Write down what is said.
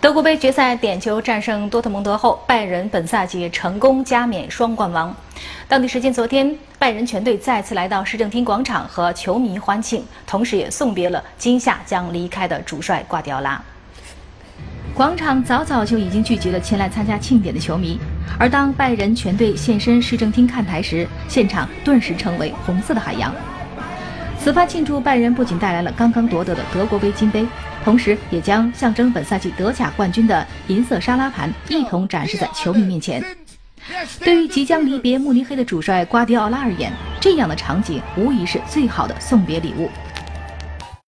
德国杯决赛点球战胜多特蒙德后，拜仁本赛季成功加冕双冠王。当地时间昨天，拜仁全队再次来到市政厅广场和球迷欢庆，同时也送别了今夏将离开的主帅瓜迪奥拉。广场早早就已经聚集了前来参加庆典的球迷，而当拜仁全队现身市政厅看台时，现场顿时成为红色的海洋。此番庆祝，拜仁不仅带来了刚刚夺得的德国杯金杯，同时也将象征本赛季德甲冠军的银色沙拉盘一同展示在球迷面前。对于即将离别慕尼黑的主帅瓜迪奥拉而言，这样的场景无疑是最好的送别礼物。